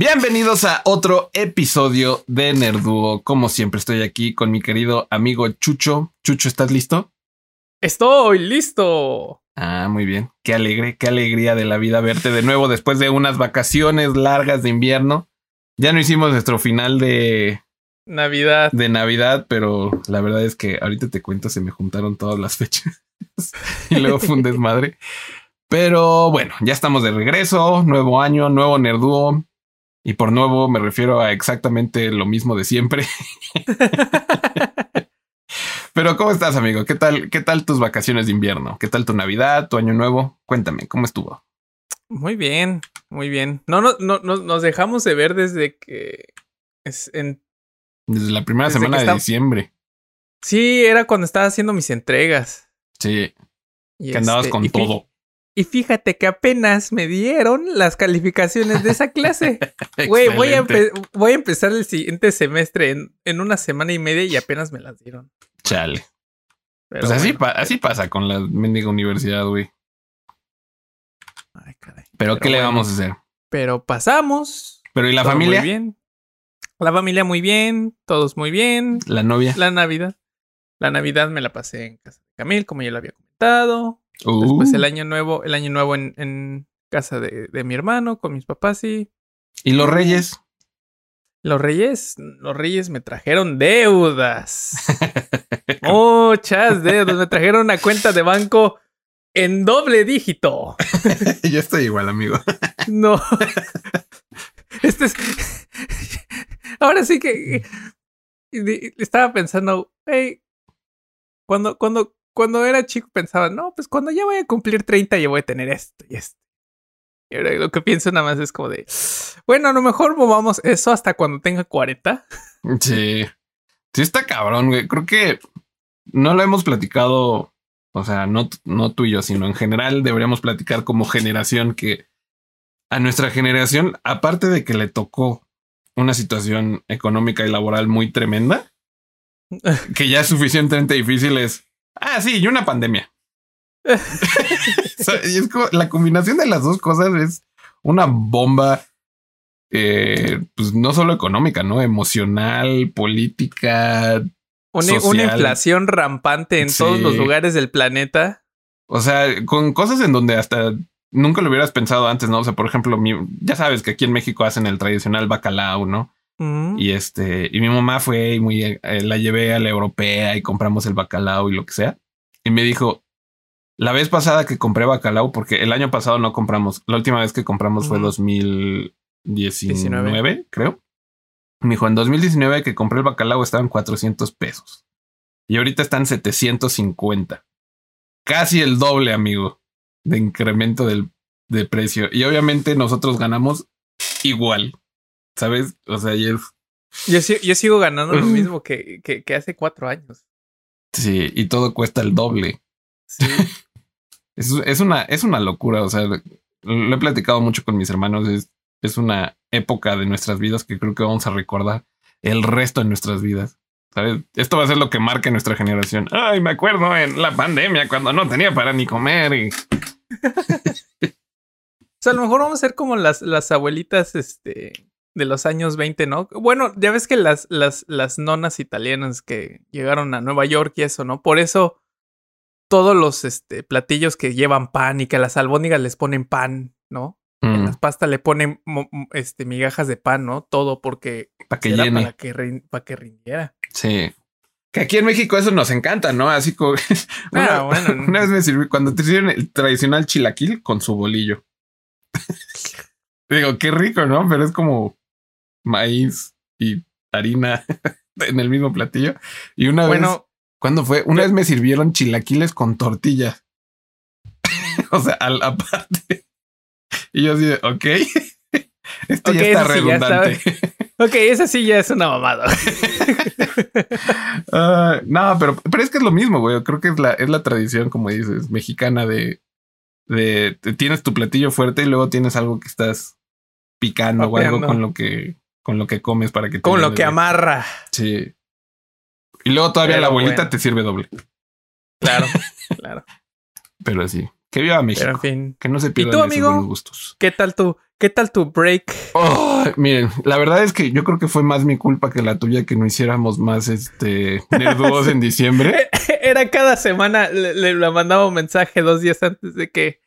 Bienvenidos a otro episodio de Nerduo. Como siempre, estoy aquí con mi querido amigo Chucho. Chucho, ¿estás listo? Estoy listo. Ah, muy bien. Qué alegre, qué alegría de la vida verte de nuevo después de unas vacaciones largas de invierno. Ya no hicimos nuestro final de Navidad. De Navidad, pero la verdad es que ahorita te cuento, se me juntaron todas las fechas y luego fue un desmadre. Pero bueno, ya estamos de regreso, nuevo año, nuevo Nerduo. Y por nuevo me refiero a exactamente lo mismo de siempre. Pero ¿cómo estás, amigo? ¿Qué tal, qué tal tus vacaciones de invierno? ¿Qué tal tu Navidad, tu año nuevo? Cuéntame, ¿cómo estuvo? Muy bien, muy bien. No, no, no, nos dejamos de ver desde que es en desde la primera semana de diciembre. Sí, era cuando estaba haciendo mis entregas. Sí. que andabas este, con todo. Y fíjate que apenas me dieron las calificaciones de esa clase. Güey, voy, a voy a empezar el siguiente semestre en, una semana y media y apenas me las dieron. Chale. pues así, así pasa con la mendiga universidad, güey. Ay, caray. Pero, ¿qué le vamos a hacer? Pero pasamos. Pero ¿y la familia? Muy bien. La familia muy bien, todos muy bien. La novia. La Navidad. La Navidad me la pasé en casa de Camil, como ya lo había comentado. Después el uh. año nuevo, el año nuevo en, casa de, mi hermano, con mis papás y. ¿Y los reyes? Los reyes, los reyes me trajeron deudas. Muchas deudas. Me trajeron una cuenta de banco en doble dígito. Yo estoy igual, amigo. no. Este es. Ahora sí que. Estaba pensando, hey, cuando, cuando cuando era chico pensaba, no, pues cuando ya voy a cumplir 30 ya voy a tener esto y esto. Y ahora lo que pienso nada más es como de, bueno, a lo mejor movamos eso hasta cuando tenga 40. Sí. Sí está cabrón, güey. Creo que no lo hemos platicado, o sea, no, no tú y yo, sino en general deberíamos platicar como generación que a nuestra generación, aparte de que le tocó una situación económica y laboral muy tremenda, que ya es suficientemente difícil es Ah, sí, y una pandemia. y es como, la combinación de las dos cosas es una bomba, eh, pues no solo económica, ¿no? Emocional, política. Una, una inflación rampante en todos los lugares del planeta. O sea, con cosas en donde hasta nunca lo hubieras pensado antes, ¿no? O sea, por ejemplo, ya sabes que aquí en México hacen el tradicional bacalao, ¿no? Y este, y mi mamá fue y muy, eh, la llevé a la europea y compramos el bacalao y lo que sea. Y me dijo, la vez pasada que compré bacalao, porque el año pasado no compramos, la última vez que compramos fue 2019, creo. Me dijo, en 2019 que compré el bacalao estaban 400 pesos. Y ahorita están 750. Casi el doble, amigo, de incremento del, de precio. Y obviamente nosotros ganamos igual. ¿Sabes? O sea, yo, yo sigo ganando lo mismo que, que, hace cuatro años. Sí, y todo cuesta el doble. Sí. es, una, es una locura. O sea, lo he platicado mucho con mis hermanos. Es, es una época de nuestras vidas que creo que vamos a recordar el resto de nuestras vidas. ¿Sabes? Esto va a ser lo que marque nuestra generación. Ay, me acuerdo en la pandemia cuando no tenía para ni comer y. o sea, a lo mejor vamos a ser como las, las abuelitas, este, de los años 20, ¿no? Bueno, ya ves que las, las, las nonas italianas que llegaron a Nueva York y eso, ¿no? Por eso todos los este, platillos que llevan pan y que a las albóndigas les ponen pan, ¿no? En mm. las pastas le ponen este, migajas de pan, ¿no? Todo porque para que llene. Para que, para que rindiera. Sí. Que aquí en México eso nos encanta, ¿no? Así como una, ah, bueno. una vez me sirvió cuando te sirven el tradicional chilaquil con su bolillo. Digo, qué rico, ¿no? Pero es como maíz y harina en el mismo platillo. Y una bueno, vez, ¿cuándo fue? Una vez me sirvieron chilaquiles con tortilla. o sea, a la parte. Y yo así de, ok. Esto ya está redundante. ok, esa sí ya es una mamada. Ah, no, pero, pero es que es lo mismo, güey. Creo que es la, es la tradición, como dices, mexicana de, de, tienes tu platillo fuerte y luego tienes algo que estás picando o algo con lo que con lo que comes para que te Con lo que amarra. Sí. Y luego todavía la abuelita te sirve doble. Claro, claro. Pero sí. Que viva México. Pero en fin. Que no se pierdan tú, esos amigo? buenos gustos. ¿Qué tal tu, qué tal tu break? Oh, miren, la verdad es que yo creo que fue más mi culpa que la tuya que no hiciéramos más este nerduos en diciembre. Era cada semana, le, le- le mandaba un mensaje dos días antes de que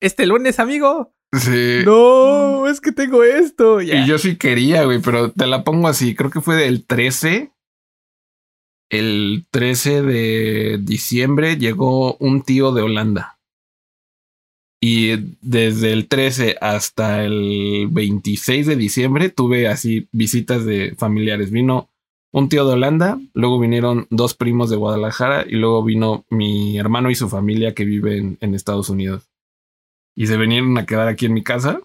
este lunes, amigo. Sí. No, es que tengo esto. Ya. Y yo sí quería, güey, pero te la pongo así. Creo que fue del 13. El 13 de diciembre llegó un tío de Holanda. Y desde el 13 hasta el 26 de diciembre tuve así visitas de familiares. Vino un tío de Holanda, luego vinieron dos primos de Guadalajara y luego vino mi hermano y su familia que vive en, en Estados Unidos. Y se vinieron a quedar aquí en mi casa.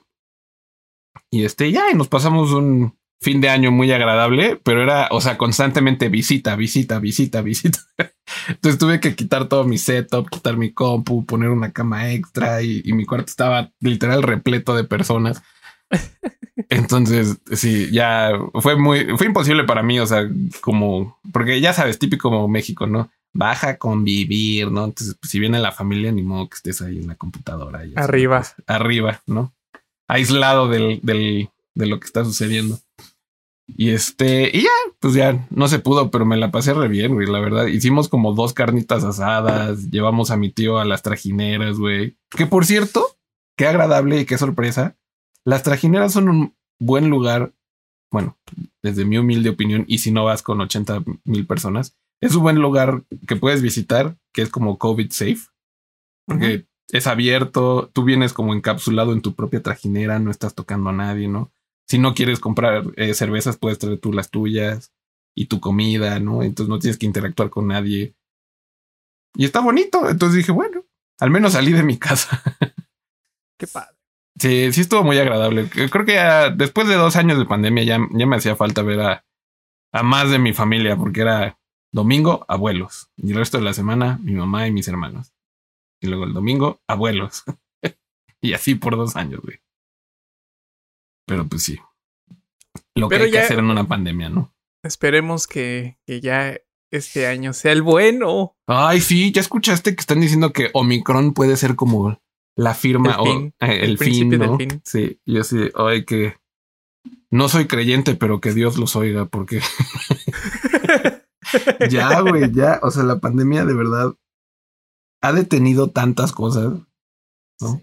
Y este, ya, y nos pasamos un fin de año muy agradable, pero era, o sea, constantemente visita, visita, visita, visita. Entonces tuve que quitar todo mi setup, quitar mi compu, poner una cama extra y, y mi cuarto estaba literal repleto de personas. Entonces, sí, ya fue muy, fue imposible para mí, o sea, como, porque ya sabes, típico como México, ¿no? Baja a convivir, ¿no? Entonces, pues, si viene la familia, ni modo que estés ahí en la computadora. Arriba. pues, arriba, ¿no? Aislado del, del, de lo que está sucediendo. Y este, y ya, pues ya no se pudo, pero me la pasé re bien, güey, la verdad. Hicimos como dos carnitas asadas, llevamos a mi tío a las trajineras, güey. Que por cierto, qué agradable y qué sorpresa. Las trajineras son un buen lugar, bueno, desde mi humilde opinión, y si no vas con 80 mil personas, es un buen lugar que puedes visitar, que es como COVID safe, porque es abierto, tú vienes como encapsulado en tu propia trajinera, no estás tocando a nadie, ¿no? Si no quieres comprar eh, cervezas, puedes traer tú las tuyas y tu comida, ¿no? Entonces no tienes que interactuar con nadie. Y está bonito. Entonces dije, bueno, al menos salí de mi casa. Qué padre. Sí, sí estuvo muy agradable. Creo que ya después de dos años de pandemia ya, ya me hacía falta ver a, a más de mi familia, porque era domingo, abuelos. Y el resto de la semana, mi mamá y mis hermanos. Y luego el domingo, abuelos. y así por dos años, güey. Pero pues sí. Lo que hay que hacer en una pandemia, ¿no? Esperemos que, que ya este año sea el bueno. Ay, sí, ya escuchaste que están diciendo que Omicron puede ser como la firma El o fin, eh, el, el fin, principio del ¿no? fin. Sí, yo sí, ay, que no soy creyente, pero que Dios los oiga, porque ya, güey, ya, o sea, la pandemia de verdad ha detenido tantas cosas. ¿No?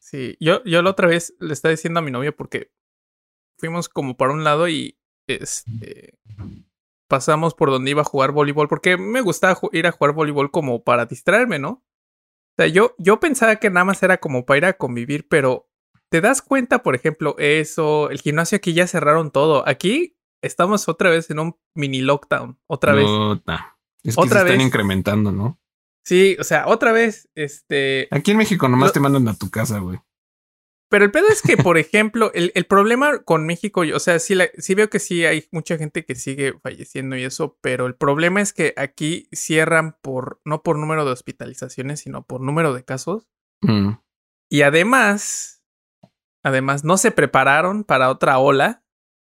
Sí, yo, yo la otra vez le estaba diciendo a mi novia porque fuimos como para un lado y este pasamos por donde iba a jugar voleibol porque me gustaba ir a jugar voleibol como para distraerme, ¿no? O sea, yo, yo pensaba que nada más era como para ir a convivir, pero te das cuenta, por ejemplo, eso, el gimnasio aquí ya cerraron todo. Aquí estamos otra vez en un mini lockdown, otra vez. Es que Otra se están incrementando, ¿no? Sí, o sea, otra vez, este, Aquí en México nomás Lo- te mandan a tu casa, güey. Pero el pedo es que, por ejemplo, el, el problema con México, o sea, sí, la- sí veo que sí hay mucha gente que sigue falleciendo y eso, pero el problema es que aquí cierran por, no por número de hospitalizaciones, sino por número de casos. Mm. Y además, además, no se prepararon para otra ola,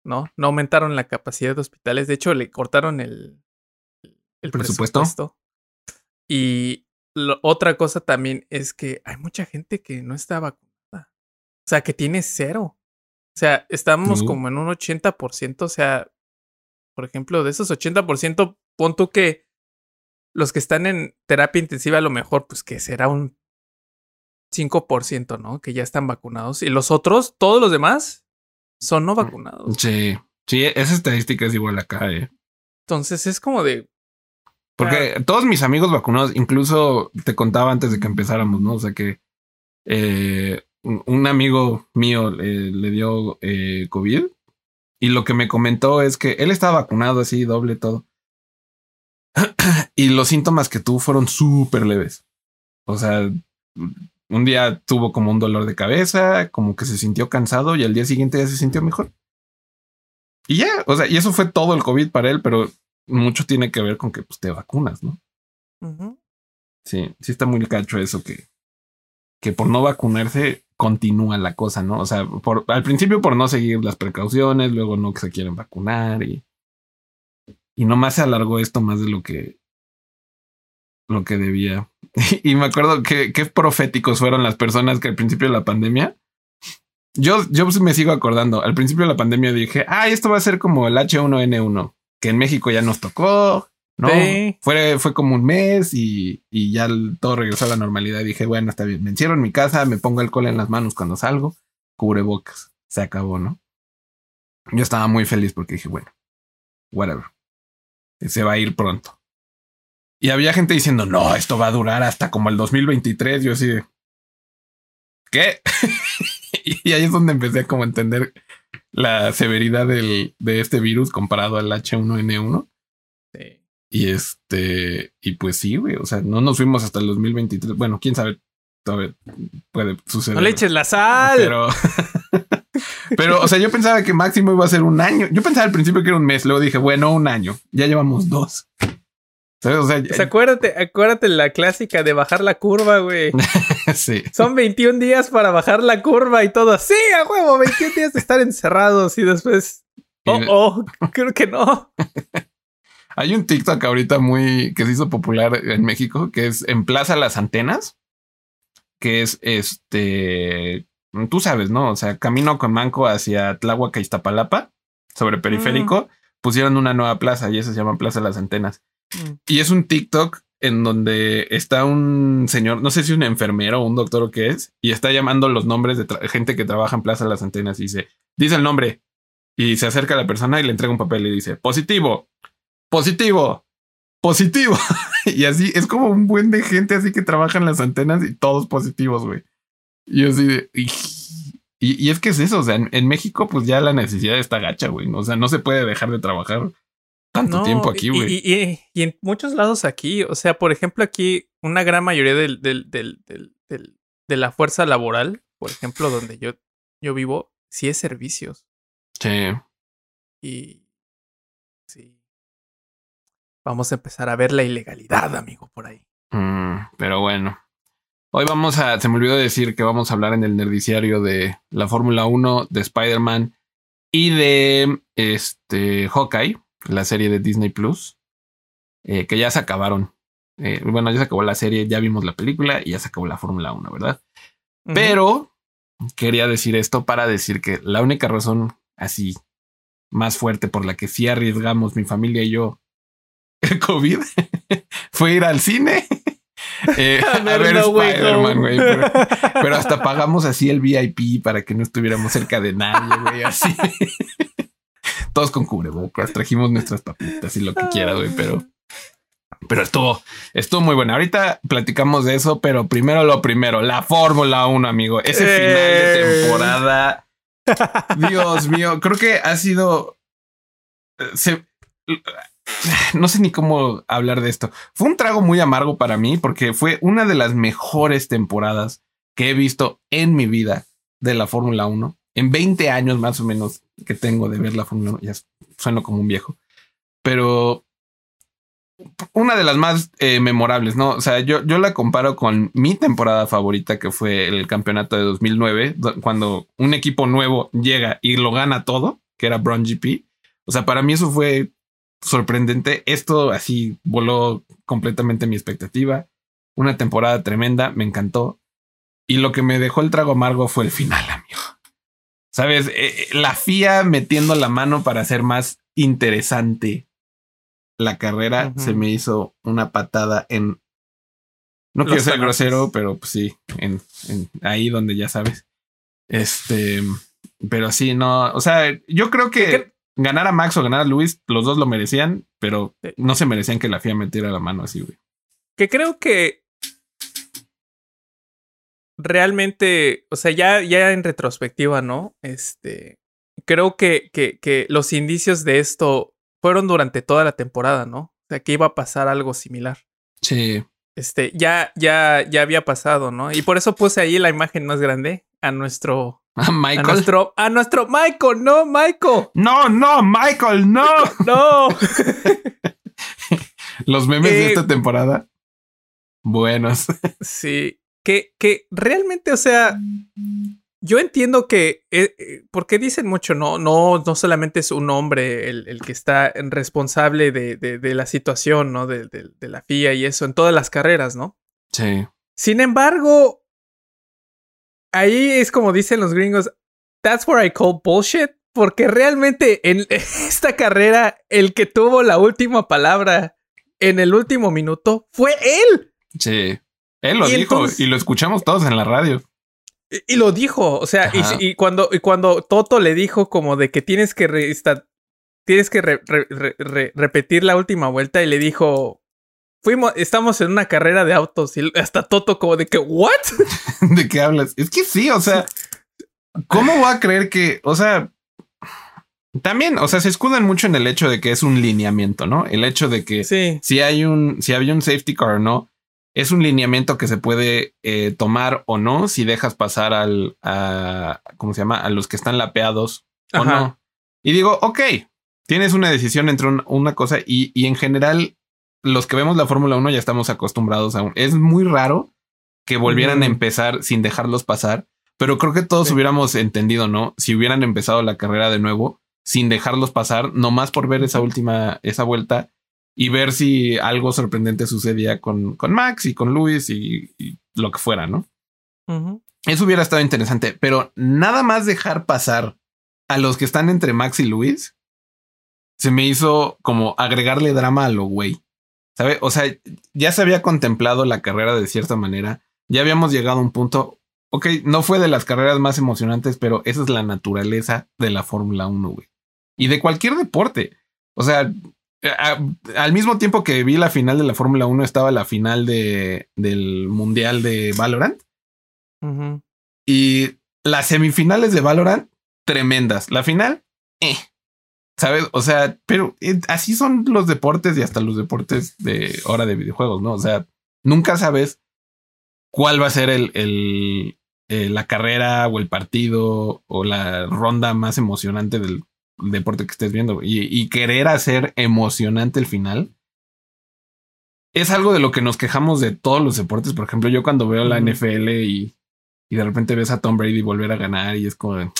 ¿no? No aumentaron la capacidad de hospitales. De hecho, le cortaron el, el ¿Presupuesto? presupuesto. Y lo- otra cosa también es que hay mucha gente que no está vacunada. O sea, que tiene cero. O sea, estamos como en un 80%. O sea, por ejemplo, de esos 80%, pon tú que los que están en terapia intensiva a lo mejor, pues que será un 5%, ¿no? Que ya están vacunados. Y los otros, todos los demás, son no vacunados. Sí, sí, esa estadística es igual acá, eh. Entonces es como de. Porque todos mis amigos vacunados, incluso te contaba antes de que empezáramos, ¿no? O sea que eh, un un amigo mío eh, le dio eh, COVID y lo que me comentó es que él estaba vacunado así, doble todo. y los síntomas que tuvo fueron súper leves. O sea, un día tuvo como un dolor de cabeza, como que se sintió cansado y al día siguiente ya se sintió mejor. Y ya, o sea, y eso fue todo el COVID para él, pero mucho tiene que ver con que pues, te vacunas, ¿no? Sí, sí está muy cacho eso que, que por no vacunarse continúa la cosa, ¿no? O sea, por, al principio por no seguir las precauciones, luego no que se quieren vacunar y, y nomás se alargó esto más de lo que lo que debía. Y me acuerdo que qué proféticos fueron las personas que al principio de la pandemia. Yo, yo me sigo acordando. Al principio de la pandemia dije, ah, esto va a ser como el H1N1, que en México ya nos tocó. No, fue, fue como un mes y, y ya todo regresó a la normalidad. Dije, bueno, está bien. Me encierro en mi casa, me pongo alcohol en las manos cuando salgo, cubre bocas. Se acabó, ¿no? Yo estaba muy feliz porque dije, bueno, whatever. Se va a ir pronto. Y había gente diciendo, no, esto va a durar hasta como el 2023. Yo así ¿qué? y ahí es donde empecé a como entender la severidad del, de este virus comparado al H1N1. Sí. Y este, y pues sí, güey, o sea, no nos fuimos hasta el 2023. Bueno, quién sabe, todavía puede suceder. No le eches la sal. Pero, pero, o sea, yo pensaba que máximo iba a ser un año. Yo pensaba al principio que era un mes, luego dije, bueno, un año. Ya llevamos dos. O sea, pues acuérdate, acuérdate la clásica de bajar la curva, güey. sí. Son 21 días para bajar la curva y todo. Sí, a huevo, 21 días de estar encerrados y después. Oh, oh, creo que no. Hay un TikTok ahorita muy que se hizo popular en México que es en Plaza Las Antenas, que es este. Tú sabes, ¿no? O sea, camino con Manco hacia Tláhuac y Iztapalapa, sobre periférico, mm. pusieron una nueva plaza y esa se llama Plaza Las Antenas. Mm. Y es un TikTok en donde está un señor, no sé si un enfermero o un doctor o qué es, y está llamando los nombres de gente que trabaja en Plaza las Antenas y dice, dice el nombre, y se acerca a la persona y le entrega un papel y dice, positivo, positivo, positivo. y así es como un buen de gente así que trabaja en las antenas y todos positivos, güey. Y así de... Y, y, es que es eso, o sea, en, en, México pues ya la necesidad está gacha, güey. O sea, no se puede dejar de trabajar tanto tiempo aquí, güey. Y, en muchos lados aquí, o sea, por ejemplo, aquí una gran mayoría del, del, del, del, de la fuerza laboral, por ejemplo, donde yo, yo vivo, sí es servicios. Sí. Y sí. Vamos a empezar a ver la ilegalidad, amigo, por ahí. Mm, pero bueno. Hoy vamos a, se me olvidó decir que vamos a hablar en el nerdiciario de la Fórmula 1, de Spider-Man y de este Hawkeye la serie de Disney Plus, eh, que ya se acabaron. Eh, bueno, ya se acabó la serie, ya vimos la película y ya se acabó la Fórmula 1, ¿verdad? Pero quería decir esto para decir que la única razón así más fuerte por la que sí arriesgamos mi familia y yo el COVID fue ir al cine. Eh, a ver, Spider-Man, güey. Pero, hasta pagamos así el VIP para que no estuviéramos cerca de nadie, güey. Así todos con cubrebocas, trajimos nuestras papitas y lo que quiera, güey, pero pero estuvo, estuvo muy bueno. Ahorita platicamos de eso, pero primero lo primero, la Fórmula 1, amigo. Ese final de eh. temporada. Dios mío, creo que ha sido. Se, no sé ni cómo hablar de esto. Fue un trago muy amargo para mí porque fue una de las mejores temporadas que he visto en mi vida de la Fórmula 1 en 20 años más o menos que tengo de ver la Fórmula 1, ya sueno como un viejo, pero una de las más eh, memorables, ¿no? O sea, yo, yo la comparo con mi temporada favorita, que fue el campeonato de 2009, cuando un equipo nuevo llega y lo gana todo, que era Brown GP. O sea, para mí eso fue sorprendente. Esto así voló completamente mi expectativa. Una temporada tremenda, me encantó. Y lo que me dejó el trago amargo fue el final. Sabes, eh, eh, la FIA metiendo la mano para hacer más interesante la carrera se me hizo una patada en. No quiero ser grosero, pero pues sí, en, ahí donde ya sabes. Este, pero sí, no, o sea, yo creo que ganar a Max o ganar a Luis, los dos lo merecían, pero no se merecían que la FIA metiera la mano así, güey. Que creo que realmente, o sea, ya, ya en retrospectiva, ¿no? Este, creo que, que, que los indicios de esto fueron durante toda la temporada, ¿no? O sea, que iba a pasar algo similar. Sí. Este, ya, ya, ya había pasado, ¿no? Y por eso puse ahí la imagen más grande a nuestro. A Michael. A nuestro, a nuestro Michael, no, Michael. No, no, Michael, no. no. Los memes de esta eh, temporada. Buenos. Sí que, que realmente, o sea, yo entiendo que, eh, eh, porque dicen mucho, no, no, no solamente es un hombre el, el que está responsable de, de, de, la situación, ¿no? De, de, la FIA y eso, en todas las carreras, ¿no? Sí. Sin embargo, ahí es como dicen los gringos, that's where I call bullshit, porque realmente en esta carrera el que tuvo la última palabra en el último minuto fue él. Sí. Él lo y dijo entonces, y lo escuchamos todos en la radio. Y, y lo dijo, o sea, y, y, cuando, y cuando Toto le dijo como de que tienes que re, esta, tienes que re, re, repetir la última vuelta y le dijo, fuimos, estamos en una carrera de autos y hasta Toto como de que, ¿what? ¿De qué hablas? Es que sí, o sea, ¿cómo va a creer que, o sea, también, o sea, se escudan mucho en el hecho de que es un lineamiento, ¿no? El hecho de que sí. si hay un, si había un safety car o no, es un lineamiento que se puede eh, tomar o no si dejas pasar al, a, ¿cómo se llama? A los que están lapeados Ajá. o no. Y digo, ok, tienes una decisión entre un, una cosa y, y, en general los que vemos la Fórmula 1 ya estamos acostumbrados a un... Es muy raro que volvieran mm. a empezar sin dejarlos pasar, pero creo que todos sí. hubiéramos entendido, ¿no? Si hubieran empezado la carrera de nuevo sin dejarlos pasar, nomás por ver esa última, esa vuelta y ver si algo sorprendente sucedía con, con Max y con Luis y, y lo que fuera, ¿no? Uh -huh. Eso hubiera estado interesante, pero nada más dejar pasar a los que están entre Max y Luis se me hizo como agregarle drama a lo güey. ¿Sabe? O sea, ya se había contemplado la carrera de cierta manera. Ya habíamos llegado a un punto. Ok, no fue de las carreras más emocionantes, pero esa es la naturaleza de la Fórmula 1, güey. Y de cualquier deporte. O sea, a, al mismo tiempo que vi la final de la Fórmula 1, estaba la final de, del Mundial de Valorant. Uh -huh. Y las semifinales de Valorant, tremendas. La final, eh. ¿Sabes? O sea, pero eh, así son los deportes y hasta los deportes de hora de videojuegos, ¿no? O sea, nunca sabes cuál va a ser el, el eh, la carrera o el partido o la ronda más emocionante del deporte que estés viendo y, y, querer hacer emocionante el final es algo de lo que nos quejamos de todos los deportes. Por ejemplo, yo cuando veo la. NFL y, y, de repente ves a Tom Brady volver a ganar y es como,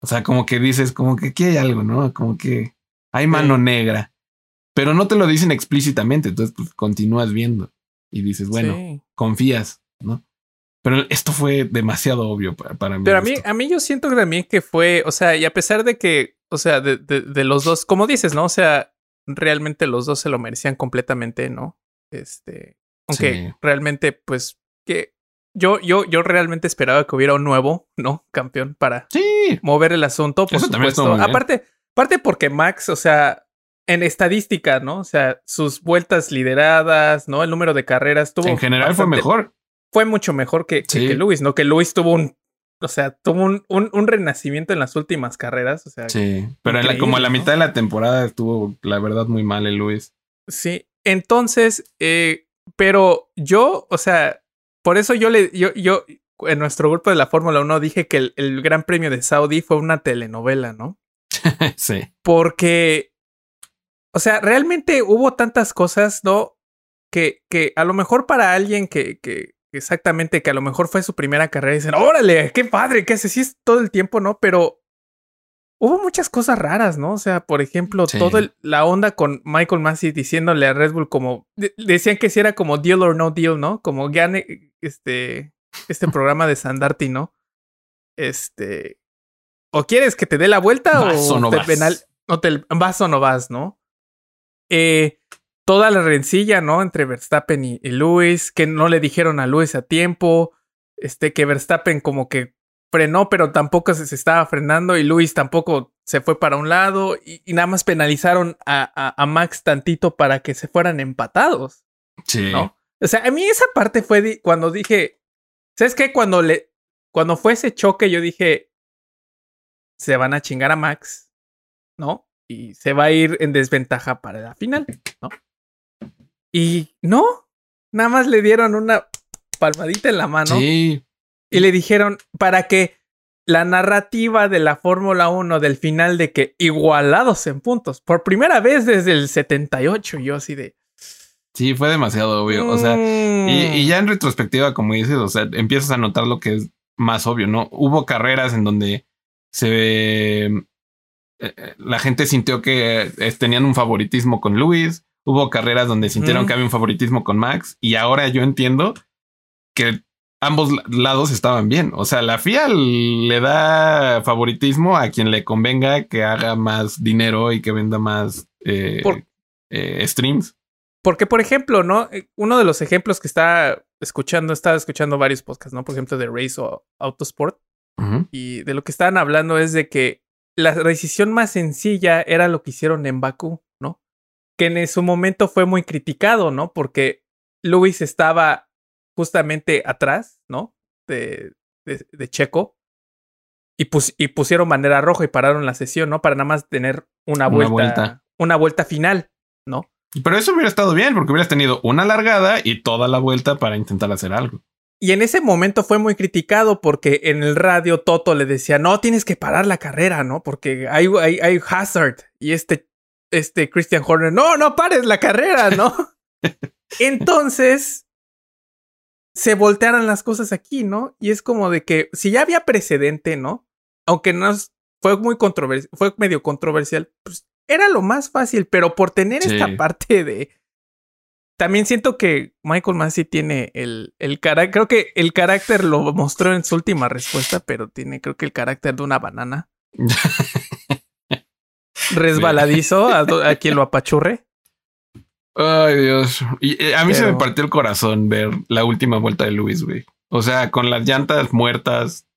o sea, como que dices, como que aquí hay algo, ¿no? Como que hay mano sí. negra, pero no te lo dicen explícitamente. Entonces, pues continúas viendo y dices, bueno, sí. confías, ¿no? Pero esto fue demasiado obvio para, para mí. Pero a mí, a mí yo siento también que fue, o sea, y a pesar de que, o sea, de, de, de los dos, como dices, ¿no? O sea, realmente los dos se lo merecían completamente, ¿no? Este, aunque sí. realmente, pues, que yo, yo, yo realmente esperaba que hubiera un nuevo, ¿no? Campeón para sí. mover el asunto, por Eso supuesto. Aparte, aparte porque Max, o sea, en estadística, ¿no? O sea, sus vueltas lideradas, ¿no? El número de carreras tuvo. En general bastante, fue mejor. Fue mucho mejor que, sí. que, que Luis, ¿no? Que Luis tuvo un. O sea, tuvo un, un, un, renacimiento en las últimas carreras. O sea, sí, pero la, como a la mitad de la temporada estuvo, la verdad, muy mal el Luis. Sí, entonces, eh, pero yo, o sea, por eso yo le, yo, yo, en nuestro grupo de la Fórmula 1 dije que el, el, Gran Premio de Saudi fue una telenovela, ¿no? sí. Porque, o sea, realmente hubo tantas cosas, ¿no? Que, que a lo mejor para alguien que, que exactamente, que a lo mejor fue su primera carrera, dicen, órale, qué padre, qué hace, sí es todo el tiempo, ¿no? Pero hubo muchas cosas raras, ¿no? O sea, por ejemplo, sí. toda la onda con Michael Massey diciéndole a Red Bull como, de, decían que si era como deal or no deal, ¿no? Como gane este, este programa de Sandarti, ¿no? Este, o quieres que te dé la vuelta vas o, o no te vas. penal, o te vas o no vas, ¿no? Eh, toda la rencilla, ¿no? Entre Verstappen y, y Lewis, que no le dijeron a Lewis a tiempo, este, que Verstappen como que frenó, pero tampoco se, se estaba frenando y Lewis tampoco se fue para un lado y, y nada más penalizaron a, a, a, Max tantito para que se fueran empatados. Sí. ¿no? O sea, a mí esa parte fue di cuando dije, ¿sabes qué? Cuando le, cuando fue ese choque, yo dije, se van a chingar a Max, ¿no? Y se va a ir en desventaja para la final, ¿no? Y no, nada más le dieron una palmadita en la mano. Sí. Y le dijeron para que la narrativa de la Fórmula 1 del final de que igualados en puntos, por primera vez desde el 78, yo así de... Sí, fue demasiado obvio. Mm. O sea, y, y, ya en retrospectiva, como dices, o sea, empiezas a notar lo que es más obvio, ¿no? Hubo carreras en donde se eh, eh, la gente sintió que eh, tenían un favoritismo con Luis, hubo carreras donde sintieron que había un favoritismo con Max y ahora yo entiendo que ambos lados estaban bien. O sea, la FIA le da favoritismo a quien le convenga que haga más dinero y que venda más streams. Porque, por ejemplo, ¿no? Uno de los ejemplos que está escuchando, estaba escuchando varios podcasts, ¿no? Por ejemplo, de Race o Autosport. Y de lo que estaban hablando es de que la decisión más sencilla era lo que hicieron en Bakú, ¿no? Que en su momento fue muy criticado, ¿no? Porque Luis estaba justamente atrás, ¿no? De, de, Checo. Y, y, pusieron bandera roja y pararon la sesión, ¿no? Para nada más tener una vuelta, una vuelta, una vuelta final, ¿no? Pero eso hubiera estado bien, porque hubieras tenido una largada y toda la vuelta para intentar hacer algo. Y en ese momento fue muy criticado porque en el radio Toto le decía, no, tienes que parar la carrera, ¿no? Porque hay, hay, hay hazard. Y este, este Christian Horner, no, no pares la carrera, ¿no? Entonces, se voltearon las cosas aquí, ¿no? Y es como de que si ya había precedente, ¿no? Aunque no fue muy controversial, fue medio controversial, pues era lo más fácil, pero por tener esta parte de... También siento que Michael Massey tiene el, el carácter, creo que el carácter lo mostró en su última respuesta, pero tiene creo que el carácter de una banana. Resbaladizo a, quien lo apachurre. Ay, Dios. Y eh, a mí se me partió el corazón ver la última vuelta de Luis, güey. O sea, con las llantas muertas,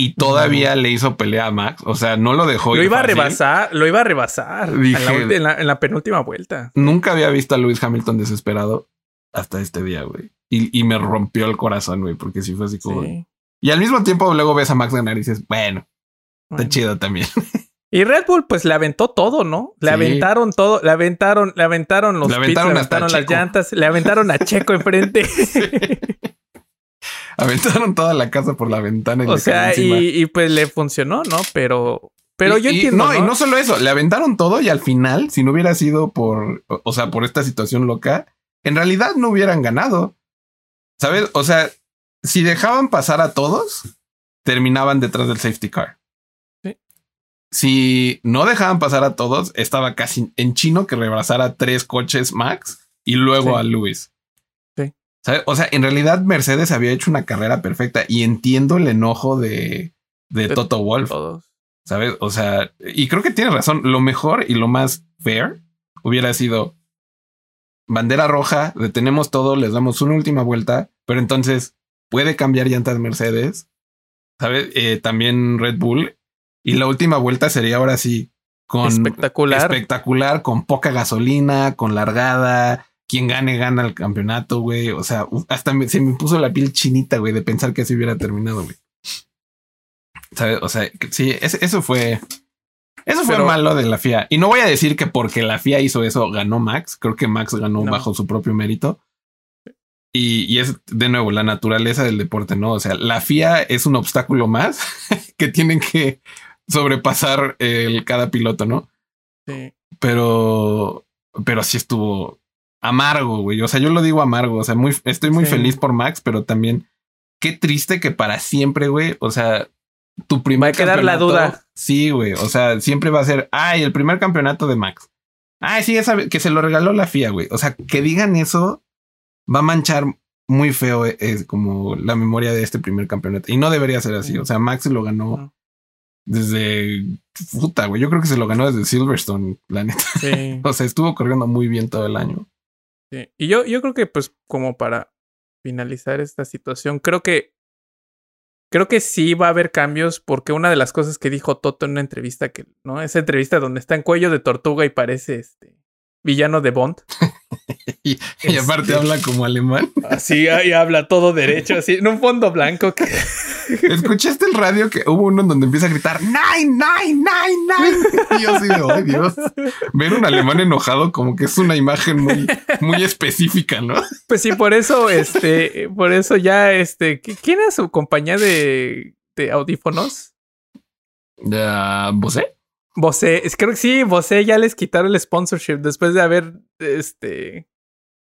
y todavía le hizo pelea a Max. O sea, no lo dejó. Lo iba a rebasar, lo iba a rebasar en, la, penúltima vuelta. Nunca había visto a Lewis Hamilton desesperado hasta este día, güey. Y, me rompió el corazón, güey, porque sí fue así como. Y al mismo tiempo luego ves a Max ganar y dices, bueno, está chido también. Y Red Bull, pues le aventó todo, ¿no? Le aventaron todo, le aventaron, le aventaron los le aventaron, le aventaron las llantas, le aventaron a Checo enfrente. Aventaron toda la casa por la ventana. Y o sea, y, pues le funcionó, ¿no? Pero, pero yo entiendo. No, y no solo eso, le aventaron todo y al final, si no hubiera sido por, o sea, por esta situación loca, en realidad no hubieran ganado. ¿Sabes? O sea, si dejaban pasar a todos, terminaban detrás del safety car. Sí. Si no dejaban pasar a todos, estaba casi en chino que rebasara tres coches max y luego a Luis. O sea, en realidad Mercedes había hecho una carrera perfecta y entiendo el enojo de, de, Toto Wolf. ¿Sabes? O sea, y creo que tiene razón. Lo mejor y lo más fair hubiera sido bandera roja, detenemos todo, les damos una última vuelta, pero entonces puede cambiar llantas Mercedes, ¿sabes? Eh, también Red Bull. Y la última vuelta sería ahora sí con espectacular, espectacular, con poca gasolina, con largada, quien gane, gana el campeonato, güey. O sea, hasta se me puso la piel chinita, güey, de pensar que así hubiera terminado, güey. ¿Sabes? O sea, sí, eso fue. Eso fue malo de la FIA. Y no voy a decir que porque la FIA hizo eso ganó Max. Creo que Max ganó bajo su propio mérito. Y, y, es de nuevo la naturaleza del deporte, ¿no? O sea, la FIA es un obstáculo más que tienen que sobrepasar el, cada piloto, ¿no? Sí. Pero, pero sí estuvo, amargo, güey. O sea, yo lo digo amargo. O sea, muy, estoy muy feliz por Max, pero también qué triste que para siempre, güey. O sea, tu primer. Va a quedar la duda. Sí, güey. O sea, siempre va a ser, ay, el primer campeonato de Max. Ay, sí, esa que se lo regaló la FIA, güey. O sea, que digan eso va a manchar muy feo es eh, como la memoria de este primer campeonato. Y no debería ser así. O sea, Max lo ganó desde puta, güey. Yo creo que se lo ganó desde Silverstone, la neta. Sí. o sea, estuvo corriendo muy bien todo el año. Y yo, yo creo que, pues, como para finalizar esta situación, creo que. Creo que sí va a haber cambios, porque una de las cosas que dijo Toto en una entrevista, que, ¿no? Esa entrevista donde está en cuello de tortuga y parece este villano de Bond. y, aparte habla como alemán. Así, ahí habla todo derecho, así, en un fondo blanco. Que... ¿Escuchaste el radio que hubo uno donde empieza a gritar nine, nine, nine, nine? Dios mío, ay Dios. Ver un alemán enojado como que es una imagen muy, muy específica, ¿no? Pues sí, por eso, este, por eso ya, este, ¿quién es su compañía de, de audífonos? ¿Ya, ¿Bose? Bose, creo que sí, Bose ya les quitaron el sponsorship después de haber, este,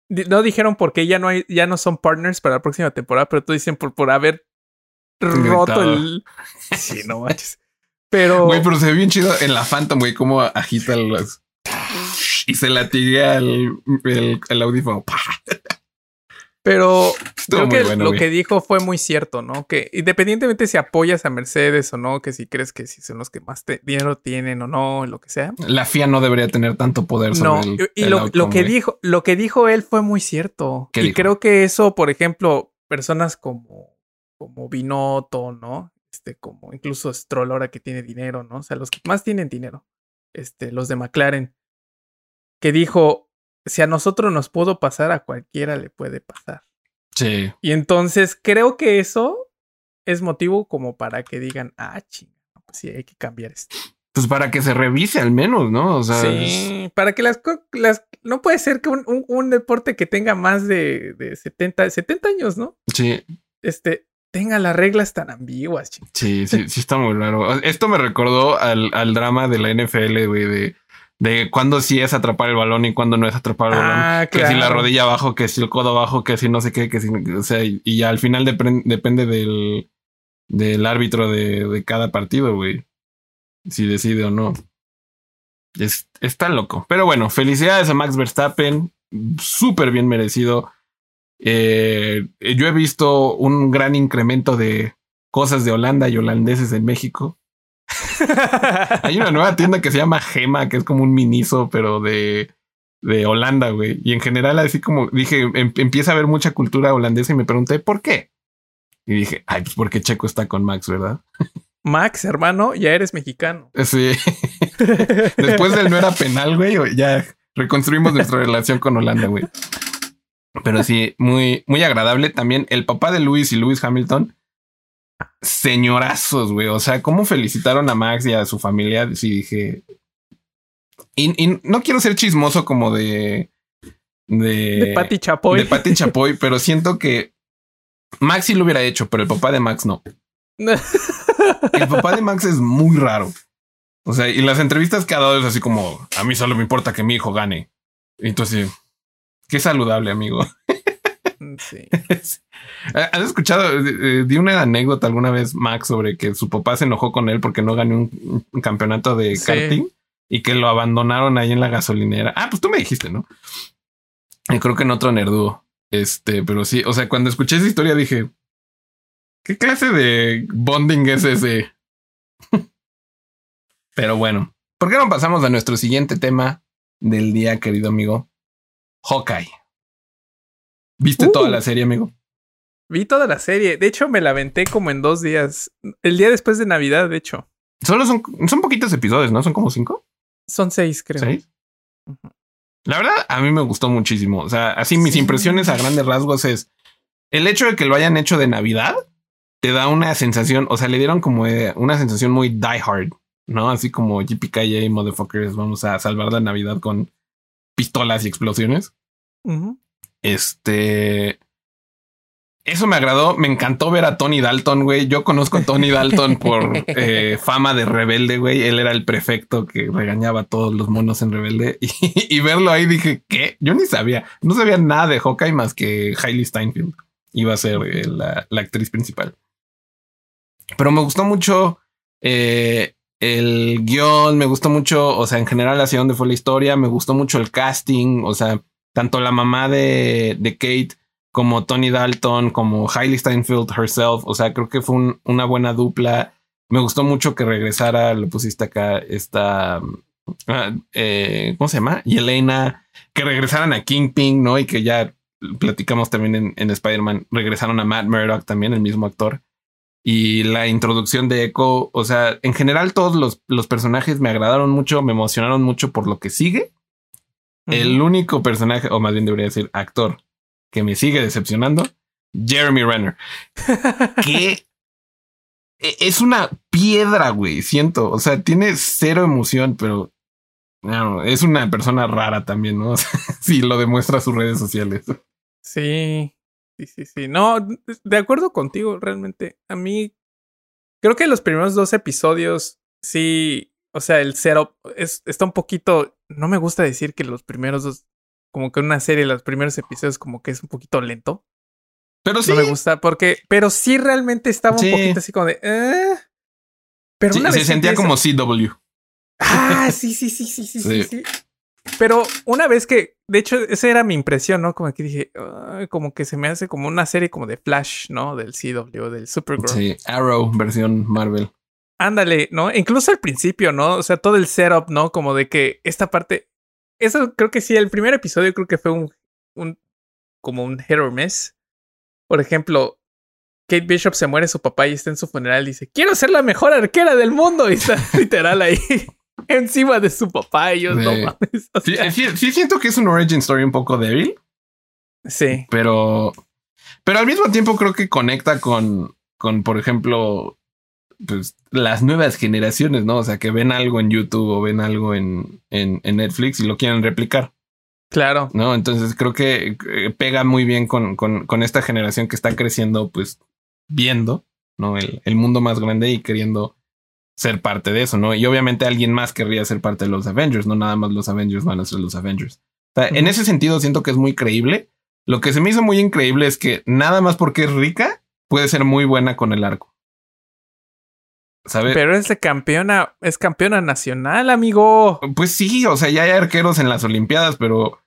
no dijeron por qué ya no hay, ya no son partners para la próxima temporada, pero tú dicen por, por haber roto el. Sí, no manches. Pero. Güey, pero se ve bien chido en la Phantom, güey, cómo agita los. Y se latiguea el, el, el audífono. Pero creo que lo que dijo fue muy cierto, ¿no? Que independientemente si apoyas a Mercedes o no, que si crees que si son los que más dinero tienen o no, lo que sea. La FIA no debería tener tanto poder sobre no, y lo, que dijo, lo que dijo él fue muy cierto. Y creo que eso, por ejemplo, personas como, como Binotto, ¿no? Este, como incluso Stroll ahora que tiene dinero, ¿no? O sea, los que más tienen dinero, este, los de McLaren, que dijo, si a nosotros nos pudo pasar, a cualquiera le puede pasar. Sí. Y entonces creo que eso es motivo como para que digan, ah, ching, pues sí, hay que cambiar esto. Pues para que se revise al menos, ¿no? O sea, sí, para que las, las... No puede ser que un, un, deporte que tenga más de, de 70, 70 años, ¿no? Sí. Este, tenga las reglas tan ambiguas. Ching. Sí, sí, sí está muy raro. Esto me recordó al, al drama de la NFL, güey, de de cuándo sí es atrapar el balón y cuándo no es atrapar el balón. Ah, que si la rodilla abajo, que si el codo abajo, que si no sé qué, que si, o sea, y al final depende del, del árbitro de, de cada partido, güey. Si decide o no. Es, está loco. Pero bueno, felicidades a Max Verstappen. Súper bien merecido. Eh, yo he visto un gran incremento de cosas de Holanda y holandeses en México. Hay una nueva tienda que se llama Gema, que es como un miniso, pero de, de Holanda, güey. Y en general, así como dije, em, empieza a haber mucha cultura holandesa y me pregunté por qué. Y dije, ay, pues porque Checo está con Max, ¿verdad? Max, hermano, ya eres mexicano. Sí. Después del no era penal, güey, ya reconstruimos nuestra relación con Holanda, güey. Pero sí, muy, muy agradable. También el papá de Luis y Luis Hamilton señorazos, güey. O sea, cómo felicitaron a Max y a su familia. Sí, dije. Y, no quiero ser chismoso como de. De, de Patty Chapoy. De Patty Chapoy, pero siento que Max sí lo hubiera hecho, pero el papá de Max no. el papá de Max es muy raro. O sea, y las entrevistas que ha dado es así como: A mí solo me importa que mi hijo gane. Entonces, qué saludable, amigo. Sí. ¿Has escuchado? Eh, di una anécdota alguna vez, Max, sobre que su papá se enojó con él porque no ganó un, campeonato de karting y que lo abandonaron ahí en la gasolinera. Ah, pues tú me dijiste, ¿no? Y creo que en otro Nerdú. Este, pero sí, o sea, cuando escuché esa historia dije, ¿qué clase de bonding es ese? pero bueno, ¿por qué no pasamos a nuestro siguiente tema del día, querido amigo? Hawkeye. ¿Viste toda uh. la serie, amigo? Vi toda la serie. De hecho, me la aventé como en dos días. El día después de Navidad, de hecho. Solo son, son poquitos episodios, ¿no? Son como cinco. Son seis, creo. ¿Seis? La verdad, a mí me gustó muchísimo. O sea, así mis impresiones a grandes rasgos es el hecho de que lo hayan hecho de Navidad te da una sensación, o sea, le dieron como una sensación muy die hard, ¿no? Así como JPKJ, motherfuckers, vamos a salvar la Navidad con pistolas y explosiones. Este. Eso me agradó. Me encantó ver a Tony Dalton, güey. Yo conozco a Tony Dalton por eh, fama de rebelde, güey. Él era el prefecto que regañaba a todos los monos en rebelde. Y, verlo ahí dije, ¿qué? Yo ni sabía. No sabía nada de Hawkeye más que Hailey Steinfeld. Iba a ser eh, la, actriz principal. Pero me gustó mucho eh, el guion. Me gustó mucho, o sea, en general hacia dónde fue la historia. Me gustó mucho el casting. O sea, tanto la mamá de, de Kate como Tony Dalton, como Hailey Steinfeld herself. O sea, creo que fue una buena dupla. Me gustó mucho que regresara, lo pusiste acá, esta, ah, eh, ¿cómo se llama? Y Elena, que regresaran a Kingpin, ¿no? Y que ya platicamos también en, en Spider-Man, regresaron a Matt Murdock también, el mismo actor. Y la introducción de Echo, o sea, en general todos los, los personajes me agradaron mucho, me emocionaron mucho por lo que sigue. El único personaje, o más bien debería decir actor, que me sigue decepcionando, Jeremy Renner. que e, es una piedra, güey, siento. O sea, tiene cero emoción, pero es una persona rara también, ¿no? sí, lo demuestra sus redes sociales. Sí, sí, sí, sí. No, de acuerdo contigo, realmente. A mí, creo que los primeros dos episodios, sí, o sea, el setup es, está un poquito. No me gusta decir que los primeros dos. Como que una serie, los primeros episodios, como que es un poquito lento. Pero sí. No me gusta porque, pero sí realmente estaba un poquito así como de. Eh. Pero una se sentía como CW. Ah, sí, sí, sí, sí, sí, sí, sí. Pero una vez que, de hecho, esa era mi impresión, ¿no? Como que dije, como que se me hace como una serie como de Flash, ¿no? Del CW, del Supergirl. Sí, Arrow, versión Marvel. Ándale, ¿no? Incluso al principio, ¿no? O sea, todo el setup, ¿no? Como de que esta parte. Eso creo que sí, el primer episodio creo que fue un. un como un hit or miss. Por ejemplo, Kate Bishop se muere su papá y está en su funeral y dice: Quiero ser la mejor arquera del mundo. Y está literal ahí encima de su papá. Y yo no mames. sí, siento que es un origin story un poco débil. Sí. Pero. Pero al mismo tiempo creo que conecta con. Con, por ejemplo, pues, las nuevas generaciones, ¿no? O sea, que ven algo en YouTube o ven algo en, en, Netflix y lo quieren replicar. Claro. ¿No? Entonces creo que eh, pega muy bien con, con, con, esta generación que está creciendo, pues, viendo, ¿no? El, el, mundo más grande y queriendo ser parte de eso, ¿no? Y obviamente alguien más querría ser parte de los Avengers, no nada más los Avengers van a ser los Avengers. O sea, en ese sentido siento que es muy creíble. Lo que se me hizo muy increíble es que nada más porque es rica, puede ser muy buena con el arco. Pero es de campeona, es campeona nacional, amigo. Pues sí, o sea, ya hay arqueros en las Olimpiadas, pero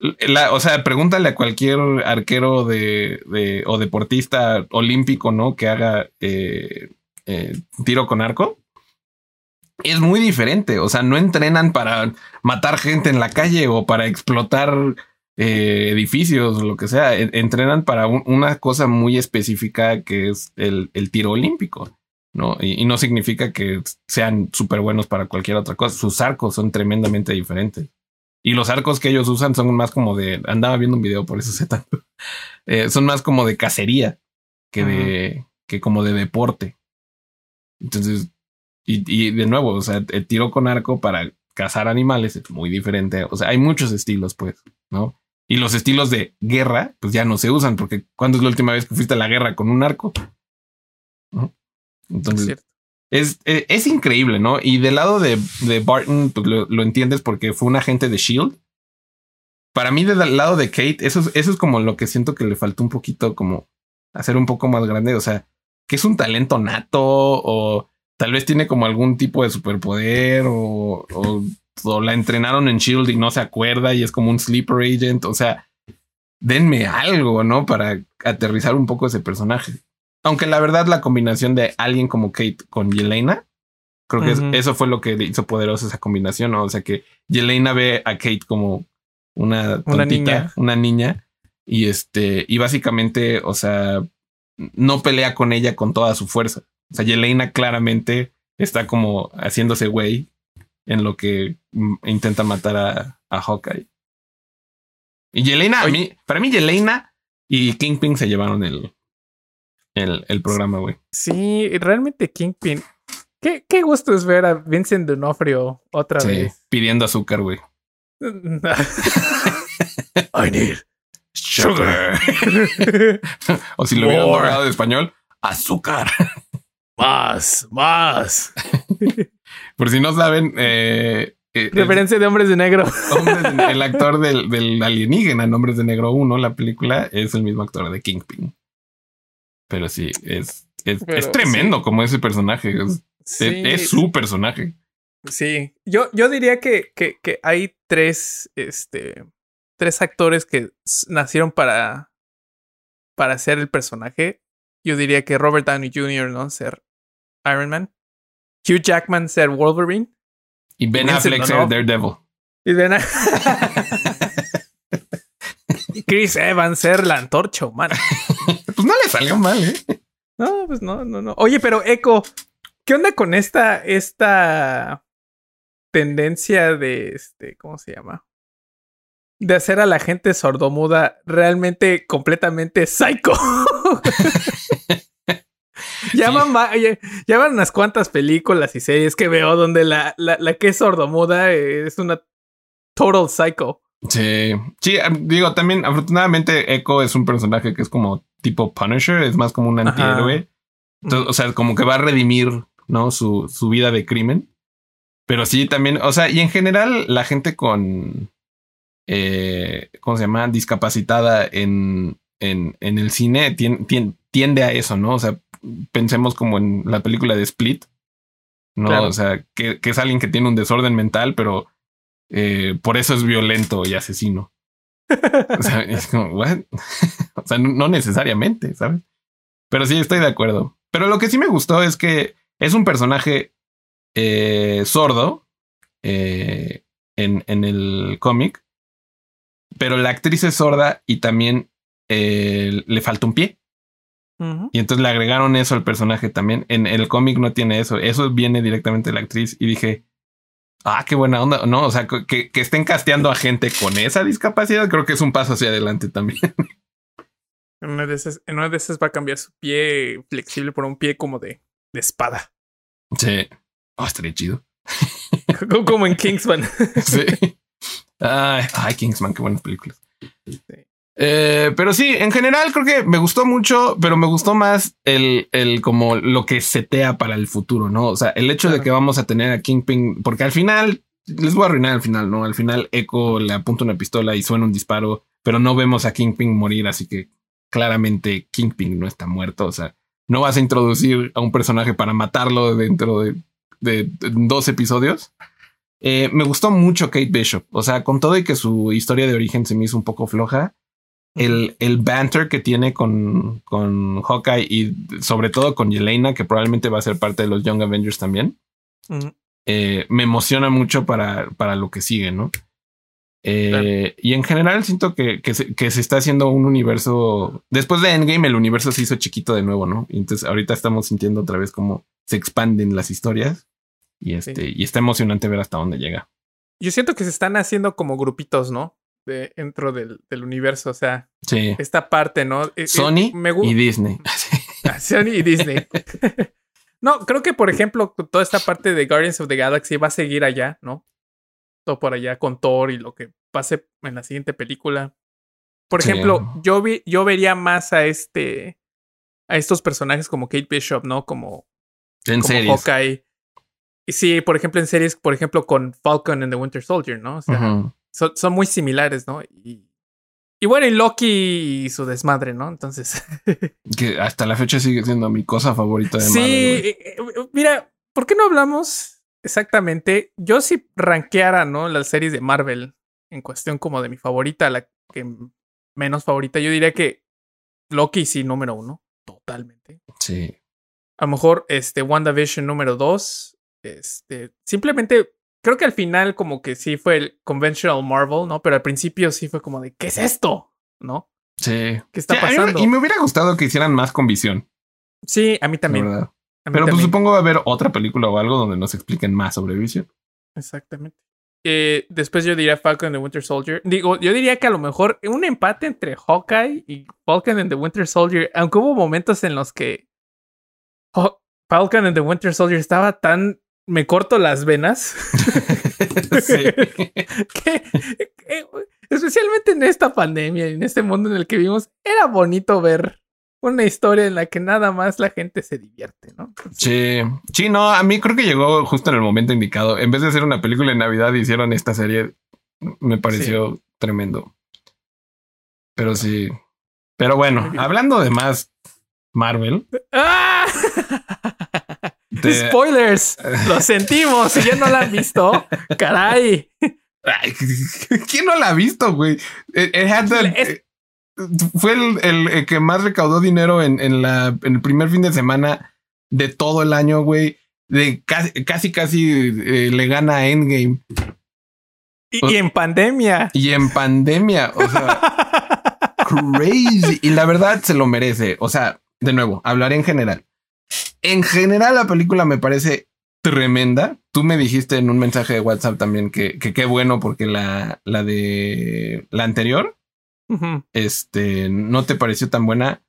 la, o sea, pregúntale a cualquier arquero de, de o deportista olímpico, ¿no? Que haga eh, eh, tiro con arco. Es muy diferente. O sea, no entrenan para matar gente en la calle o para explotar eh, edificios o lo que sea. Entrenan para una cosa muy específica que es el, el tiro olímpico. ¿No? Y, no significa que sean súper buenos para cualquier otra cosa. Sus arcos son tremendamente diferentes. Y los arcos que ellos usan son más como de. Andaba viendo un video, por eso sé tanto. Eh, son más como de cacería que de. que como de deporte. Entonces. Y, y, de nuevo, o sea, el tiro con arco para cazar animales es muy diferente. O sea, hay muchos estilos, pues, ¿no? Y los estilos de guerra, pues ya no se usan, porque ¿cuándo es la última vez que fuiste a la guerra con un arco? ¿No? Entonces, es, e, es, increíble, ¿no? Y del lado de, de Barton, pues lo, entiendes porque fue un agente de Shield. Para mí, del lado de Kate, eso, eso es como lo que siento que le faltó un poquito, como hacer un poco más grande. O sea, que es un talento nato o tal vez tiene como algún tipo de superpoder o, o, o la entrenaron en Shield y no se acuerda y es como un sleeper agent. O sea, denme algo, ¿no? Para aterrizar un poco ese personaje. Aunque la verdad, la combinación de alguien como Kate con Yelena, creo que eso fue lo que hizo poderosa esa combinación. ¿no? O sea que Yelena ve a Kate como una tontita, una niña. una niña, y este, y básicamente, o sea, no pelea con ella con toda su fuerza. O sea, Yelena claramente está como haciéndose güey en lo que intenta matar a, a Hawkeye. Y Yelena, a mí, para mí, Yelena y Kingpin se llevaron el, el, el programa, güey. Sí, realmente Kingpin. Qué, qué gusto es ver a Vincent D'Onofrio otra vez. Pidiendo azúcar, güey. I need sugar. o si lo hubiera hablado de español, azúcar. más, más. Por si no saben, eh, eh Referencia de Hombres de Negro. el actor del, del alienígena en Hombres de Negro 1, la película, es el mismo actor de Kingpin. Pero sí, es, es, tremendo como ese personaje. Es, su personaje. Sí, yo, yo diría que, que, que, hay tres, este, tres actores que nacieron para, para ser el personaje. Yo diría que Robert Downey Jr., ¿no? Ser Iron Man. Hugh Jackman ser Wolverine. Y Ben Affleck ser Daredevil. Y Ben Chris Evans ser la antorcha humana. pues no le salió mal, ¿eh? No, pues no, no, no. Oye, pero Echo, ¿qué onda con esta, esta tendencia de este, ¿cómo se llama? De hacer a la gente sordomuda realmente completamente psycho. llaman, llaman unas cuantas películas y series que veo donde la, la, la que es sordomuda es una total psycho. Sí, sí, digo, también afortunadamente Echo es un personaje que es como tipo Punisher, es más como un antihéroe. o sea, como que va a redimir, ¿no? Su, su vida de crimen. Pero sí, también, o sea, y en general la gente con, eh, ¿cómo se llama? Discapacitada en, en, en el cine tiende, a eso, ¿no? O sea, pensemos como en la película de Split, ¿no? O sea, que, es alguien que tiene un desorden mental, pero eh, por eso es violento y asesino. o sea, es como, ¿what? o sea, no necesariamente, ¿sabes? Pero sí, estoy de acuerdo. Pero lo que sí me gustó es que es un personaje eh, sordo eh, en, en, el cómic, pero la actriz es sorda y también eh, le falta un pie. Y entonces le agregaron eso al personaje también. En el cómic no tiene eso. Eso viene directamente de la actriz. Y dije, ah, qué buena onda. No, o sea, que, que estén casteando a gente con esa discapacidad, creo que es un paso hacia adelante también. En una de esas, en una de esas va a cambiar su pie flexible por un pie como de, de espada. Sí. Oh, estaría chido. como en Kingsman. sí. Ay, ay, Kingsman, qué buenas películas. Eh, pero sí, en general creo que me gustó mucho, pero me gustó más el, el como lo que setea para el futuro, ¿no? O sea, el hecho de que vamos a tener a Kingpin, porque al final, les voy a arruinar al final, ¿no? Al final Echo le apunta una pistola y suena un disparo, pero no vemos a Kingpin morir, así que claramente Kingpin no está muerto. O sea, no vas a introducir a un personaje para matarlo dentro de, dos episodios. Eh, me gustó mucho Kate Bishop. O sea, con todo y que su historia de origen se me hizo un poco floja, el, el banter que tiene con, con Hawkeye y sobre todo con Yelena, que probablemente va a ser parte de los Young Avengers también, eh, me emociona mucho para, para lo que sigue, ¿no? Eh, y en general siento que, que, se, que, se, está haciendo un universo. Después de Endgame, el universo se hizo chiquito de nuevo, ¿no? entonces ahorita estamos sintiendo otra vez cómo se expanden las historias. Y este, y está emocionante ver hasta dónde llega. Yo siento que se están haciendo como grupitos, ¿no? De, dentro del, del universo. O sea, sí. esta parte, ¿no? Eh, eh, Sony y Disney. Ah, Sony y Disney. no, creo que, por ejemplo, toda esta parte de Guardians of the Galaxy va a seguir allá, ¿no? todo por allá con Thor y lo que pase en la siguiente película. Por ejemplo, yo, vi, yo vería más a este. a estos personajes como Kate Bishop, ¿no? Como. En como Hawkeye. Y sí, por ejemplo, en series, por ejemplo, con Falcon and the Winter Soldier, ¿no? O sea, son, muy similares, ¿no? Y, y bueno, y Loki y su desmadre, ¿no? Entonces. que hasta la fecha sigue siendo mi cosa favorita de Sí, eh, eh, mira, ¿por qué no hablamos Exactamente. Yo si rankeara, ¿no? Las series de Marvel en cuestión como de mi favorita, la que menos favorita, yo diría que Loki sí, número uno. Totalmente. Sí. A lo mejor, este, WandaVision número dos. Este, simplemente creo que al final como que sí fue el conventional Marvel, ¿no? Pero al principio sí fue como de, ¿qué es esto? ¿No? Sí. ¿Qué está pasando? y me hubiera gustado que hicieran más con visión. Sí, a mí también. Pero pues supongo va a haber otra película o algo donde nos expliquen más sobre Vision. Exactamente. Eh, después yo diría Falcon and the Winter Soldier. Digo, yo diría que a lo mejor un empate entre Hawkeye y Falcon and the Winter Soldier, aunque hubo momentos en los que Falcon and the Winter Soldier estaba tan me corto las venas. que, especialmente en esta pandemia, en este mundo en el que vivimos, era bonito ver una historia en la que nada más la gente se divierte, ¿no? Sí, sí, no, a mí creo que llegó justo en el momento indicado. En vez de hacer una película de Navidad, hicieron esta serie. Me pareció tremendo. Pero sí. Pero bueno, hablando de más Marvel. ¡Ah! Spoilers, lo sentimos. Si ya no la han visto, caray. ¿Quién no la ha visto, güey? It, fue el, que más recaudó dinero en, en, la, en el primer fin de semana de todo el año, güey. De casi, casi, eh, le gana a Endgame. Y, en pandemia. Y en pandemia. O sea, crazy. Y la verdad se lo merece. O sea, de nuevo, hablaré en general. En general, la película me parece tremenda. Tú me dijiste en un mensaje de WhatsApp también que qué bueno porque la, la de la anterior este, no te pareció tan buena.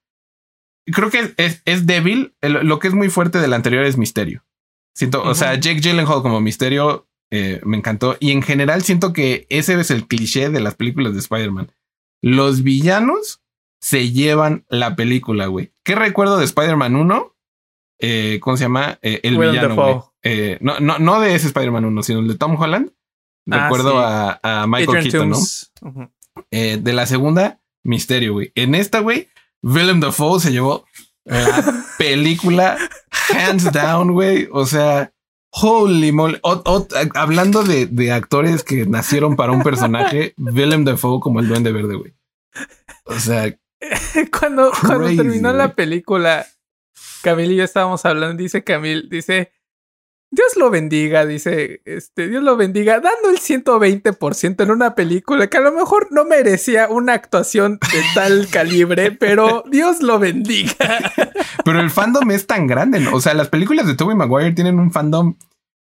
Creo que es, es débil. lo que es muy fuerte del anterior es misterio. Siento, o sea, Jake Gyllenhaal como misterio eh, me encantó. Y en general siento que ese es el cliché de las películas de Spider-Man. Los villanos se llevan la película, güey. ¿Qué recuerdo de Spider-Man 1? Eh, ¿Cómo se llama? Eh, el villano. no, no, no de ese Spider-Man 1, sino el de Tom Holland. Ah, recuerdo a, a, Michael Keaton, ¿no? Eh, de la segunda, misterio, güey. En esta, güey, Willem Dafoe se llevó la película hands down, güey. O sea, holy moly. hablando de, de, actores que nacieron para un personaje, Willem Dafoe como el duende verde, güey. O sea, cuando, cuando terminó la película, Camil y yo estábamos hablando, dice Camil, dice, Dios lo bendiga, dice, este, Dios lo bendiga, dando el 120% en una película que a lo mejor no merecía una actuación de tal calibre, pero Dios lo bendiga. Pero el fandom es tan grande, ¿no? o sea, las películas de Tobey Maguire tienen un fandom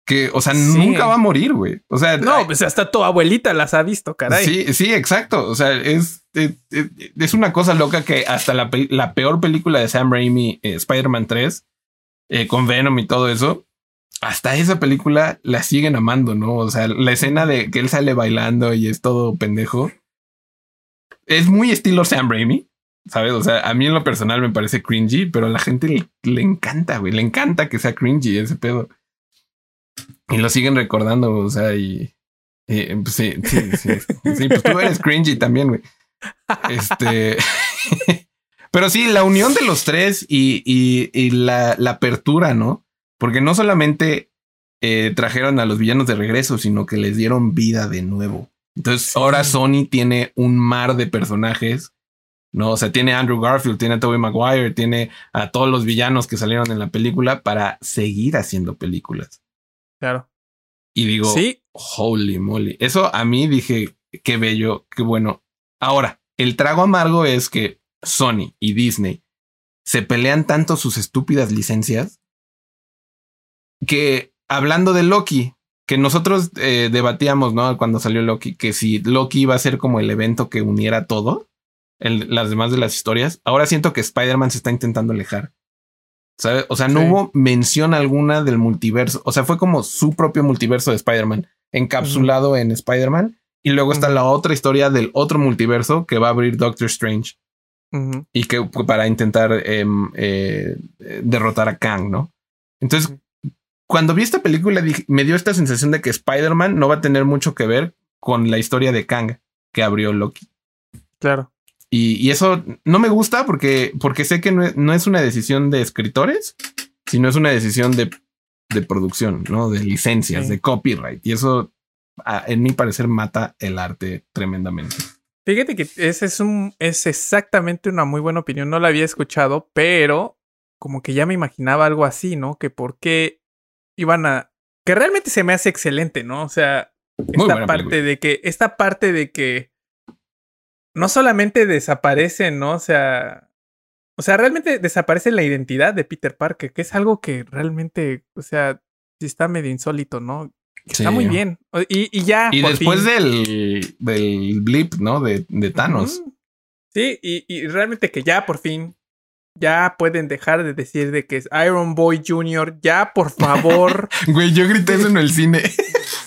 que, o sea, nunca va a morir, güey. O sea, no, pues hasta tu abuelita las ha visto, caray. Sí, sí, exacto. O sea, es, es, una cosa loca que hasta la, peor película de Sam Raimi, eh, Spider-Man 3, eh, con Venom y todo eso, hasta esa película la siguen amando, ¿no? O sea, la escena de que él sale bailando y es todo pendejo. Es muy estilo Sam Raimi, ¿sabes? O sea, a mí en lo personal me parece cringy, pero a la gente le, encanta, güey. Le encanta que sea cringy ese pedo. Y lo siguen recordando, o sea, y. Pues sí, sí, sí, sí. pues tú eres cringy también, güey. Este. pero sí, la unión de los tres y, y, la, la apertura, ¿no? Porque no solamente eh, trajeron a los villanos de regreso, sino que les dieron vida de nuevo. Entonces ahora Sony tiene un mar de personajes. No, o sea, tiene a Andrew Garfield, tiene a Tobey Maguire, tiene a todos los villanos que salieron en la película para seguir haciendo películas. Claro. Y digo, ¿Sí? holy moly. Eso a mí dije, qué bello, qué bueno. Ahora, el trago amargo es que Sony y Disney se pelean tanto sus estúpidas licencias que hablando de Loki, que nosotros eh, debatíamos, ¿no? Cuando salió Loki, que si Loki iba a ser como el evento que uniera todo, las demás de las historias, ahora siento que Spider-Man se está intentando alejar. ¿Sabe? O sea, no hubo mención alguna del multiverso. O sea, fue como su propio multiverso de Spider-Man, encapsulado en Spider-Man. Y luego está la otra historia del otro multiverso que va a abrir Doctor Strange. Y que para intentar em, eh, derrotar a Kang, ¿no? Entonces, cuando vi esta película me dio esta sensación de que Spider-Man no va a tener mucho que ver con la historia de Kang que abrió Loki. Claro. Y, eso no me gusta porque, porque sé que no es, una decisión de escritores, sino es una decisión de, de producción, ¿no? De licencias, de copyright. Y eso, en mi parecer, mata el arte tremendamente. Fíjate que ese es un, es exactamente una muy buena opinión. No la había escuchado, pero como que ya me imaginaba algo así, ¿no? Que por qué iban a. Que realmente se me hace excelente, ¿no? O sea, esta parte de que. Esta parte de que. No solamente desaparece, ¿no? O sea. O sea, realmente desaparece la identidad de Peter Parker, que es algo que realmente, o sea, sí está medio insólito, ¿no? Está muy bien. Y, ya. Y después del, del blip, ¿no? De, de Thanos. Sí, y, y, realmente que ya por fin ya pueden dejar de decir de que es Iron Boy Jr. Ya, por favor. Güey, yo grité eso en el cine.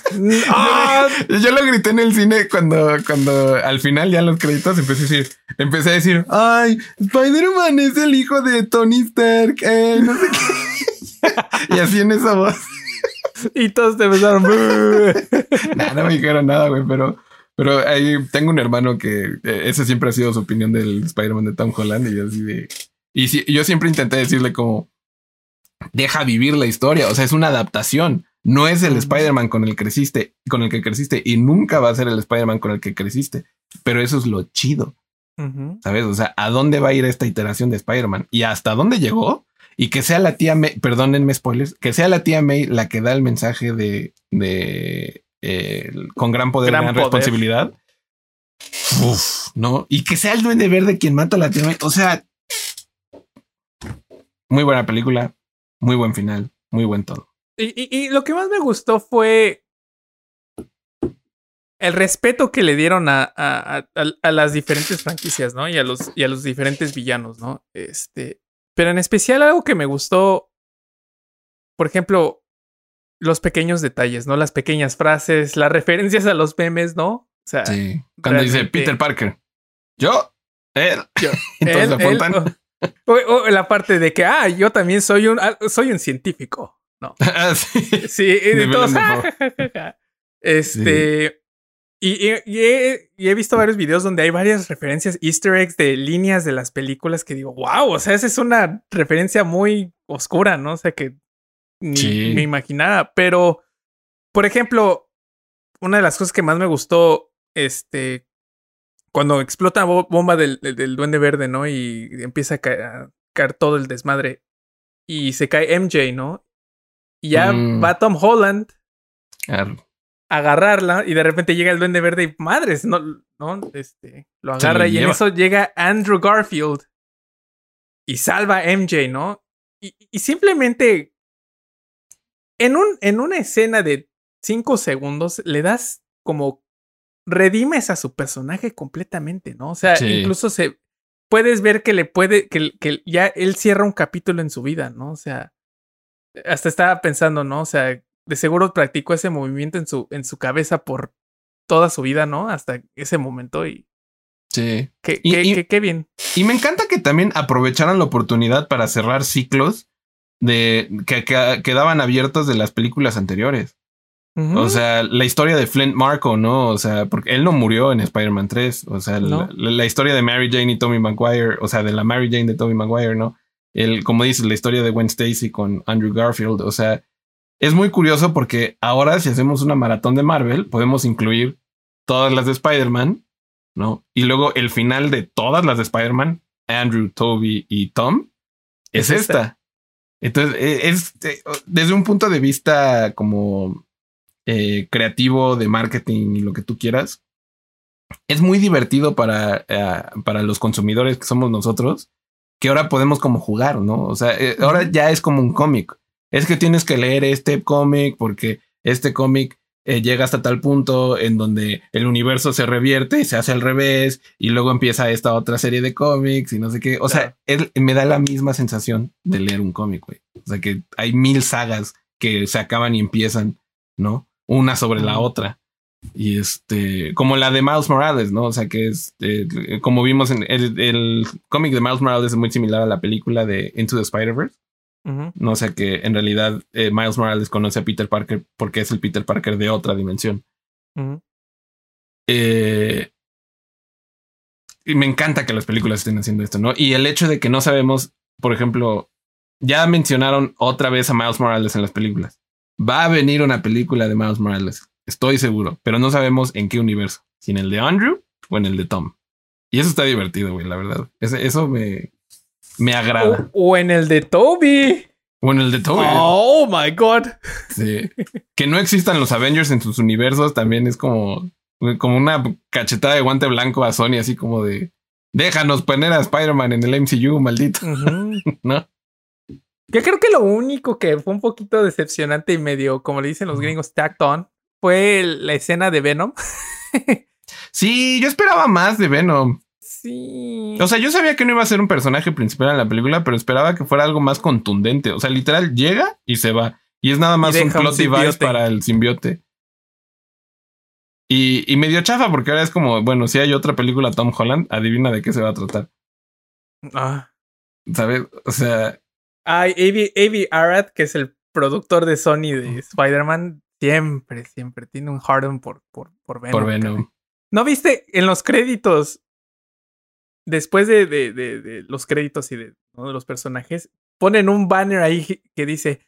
¡Ah! yo, lo grité en el cine cuando, cuando al final ya los créditos empecé a decir, empecé a decir, ay, Spider-Man es el hijo de Tony Stark, eh, no sé qué. y así en esa voz. y todos te empezaron. no me dijeron nada, güey, pero, pero ahí tengo un hermano que eh, ese siempre ha sido su opinión del Spider-Man de Tom Holland y yo así de y yo siempre intenté decirle como, deja vivir la historia, o sea, es una adaptación. No es el Spider-Man con el que creciste, con el que creciste y nunca va a ser el Spider-Man con el que creciste. Pero eso es lo chido. ¿Sabes? O sea, ¿a dónde va a ir esta iteración de Spider-Man? ¿Y hasta dónde llegó? Y que sea la tía May, perdónenme spoilers, que sea la tía May la que da el mensaje de, de eh, con gran poder, gran, responsabilidad. Uf, no. Y que sea el duende verde quien mata a la tía May. O sea, muy buena película, muy buen final, muy buen todo. Y, lo que más me gustó fue el respeto que le dieron a, a, las diferentes franquicias, ¿no? Y a, los, y a los diferentes villanos, ¿no? Este, pero en especial algo que me gustó, por ejemplo, los pequeños detalles, ¿no? Las pequeñas frases, las referencias a los memes, ¿no? O sea, sí. cuando dice Peter Parker, yo, él, yo, Entonces o, la parte de que, ah, yo también soy un, ah, soy un científico. No. Ah, sí. Sí, y todos, este. Y, he, visto varios videos donde hay varias referencias, easter eggs de líneas de las películas que digo, wow, o sea, esa es una referencia muy oscura, ¿no? O sea, que ni me imaginaba. Pero, por ejemplo, una de las cosas que más me gustó, este, cuando explota la bomba del, duende verde, ¿no? Y empieza a caer, todo el desmadre. Y se cae MJ, ¿no? Y ya mm. va Tom Holland agarrarla y de repente llega el duende verde y madres, no, no, este, lo agarra y en eso llega Andrew Garfield y salva a MJ, ¿no? Y, y, simplemente en, un, en una escena de cinco segundos le das como redimes a su personaje completamente, ¿no? O sea, incluso se puedes ver que le puede, que, que ya él cierra un capítulo en su vida, ¿no? O sea, hasta estaba pensando, ¿no? O sea, de seguro practicó ese movimiento en su, en su cabeza por toda su vida, ¿no? Hasta ese momento y... Sí. Qué, qué, bien. Y me encanta que también aprovecharan la oportunidad para cerrar ciclos de que, quedaban abiertos de las películas anteriores. O sea, la historia de Flint Marco, ¿no? O sea, porque él no murió en Spider-Man 3. O sea, la, historia de Mary Jane y Tommy Maguire, o sea, de la Mary Jane de Tommy Maguire, ¿no? El, como dices, la historia de Gwen Stacy con Andrew Garfield. O sea, es muy curioso porque ahora si hacemos una maratón de Marvel, podemos incluir todas las de Spider-Man, ¿no? Y luego el final de todas las de Spider-Man, Andrew, Toby y Tom, es, esta. Entonces, e, es, eh, desde un punto de vista como eh, creativo, de marketing y lo que tú quieras, es muy divertido para, eh, para los consumidores que somos nosotros, que ahora podemos como jugar, ¿no? O sea, ahora ya es como un cómic es que tienes que leer este cómic porque este cómic eh, llega hasta tal punto en donde el universo se revierte y se hace al revés y luego empieza esta otra serie de cómics y no sé qué. O sea, me da la misma sensación de leer un cómic, güey. O sea, que hay mil sagas que se acaban y empiezan, ¿no? Una sobre la otra. Y este, como la de Miles Morales, ¿no? O sea, que es, eh, como vimos en el, el cómic de Miles Morales es muy similar a la película de Into the Spider-Verse. No sé que en realidad eh, Miles Morales conoce a Peter Parker porque es el Peter Parker de otra dimensión. Eh, y me encanta que las películas estén haciendo esto, ¿no? Y el hecho de que no sabemos, por ejemplo, ya mencionaron otra vez a Miles Morales en las películas. Va a venir una película de Miles Morales, estoy seguro, pero no sabemos en qué universo, si en el de Andrew o en el de Tom. Y eso está divertido, güey, la verdad. eso me, me agrada. O, en el de Toby. O en el de Toby. Oh my God. Sí. que no existan los Avengers en sus universos también es como, como una cachetada de guante blanco a Sony, así como de déjanos poner a Spider-Man en el MCU, maldito. ¿No? Yo creo que lo único que fue un poquito decepcionante y medio, como le dicen los gringos, tacked on, fue la escena de Venom. sí, yo esperaba más de Venom. Sí. O sea, yo sabía que no iba a ser un personaje principal en la película, pero esperaba que fuera algo más contundente. O sea, literal, llega y se va. Y es nada más un plot device para el simbiote. Y, y medio chafa, porque ahora es como, bueno, si hay otra película Tom Holland, adivina de qué se va a tratar. Ah. ¿Sabes? O sea. Ay, Avi, Arad, que es el productor de Sony de Spider-Man, siempre, siempre tiene un harden por, por, por Venom. Por Venom. ¿No viste en los créditos después de, de, de, los créditos y de, los personajes, ponen un banner ahí que dice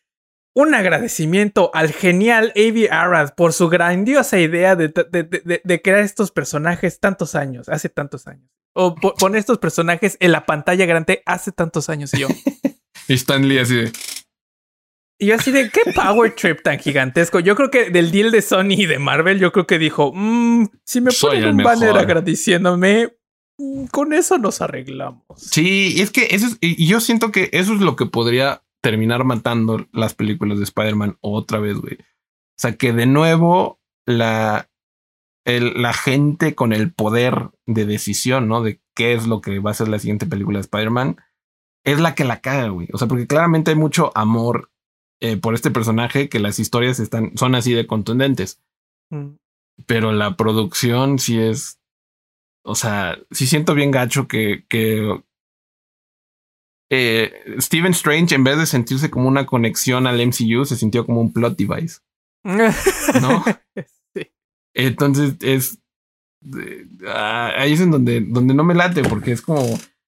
un agradecimiento al genial Avi Arad por su grandiosa idea de, crear estos personajes tantos años, hace tantos años. O poner estos personajes en la pantalla grande hace tantos años y yo. y Stanley así de... Y yo así de qué power trip tan gigantesco. Yo creo que del deal de Sony y de Marvel, yo creo que dijo, mmm, si me ponen un banner agradeciéndome, Mm, con eso nos arreglamos. Sí, es que eso es, y yo siento que eso es lo que podría terminar matando las películas de Spider-Man otra vez, güey. O sea, que de nuevo la, el, la gente con el poder de decisión, ¿no? De qué es lo que va a ser la siguiente película de Spider-Man, es la que la caga, güey. O sea, porque claramente hay mucho amor eh, por este personaje que las historias están, son así de contundentes. Mm. Pero la producción sí es o sea, sí siento bien gacho que, que eh, Stephen Strange, en vez de sentirse como una conexión al MCU, se sintió como un plot device. ¿No? Entonces es eh, ah, ahí es en donde, donde no me late, porque es como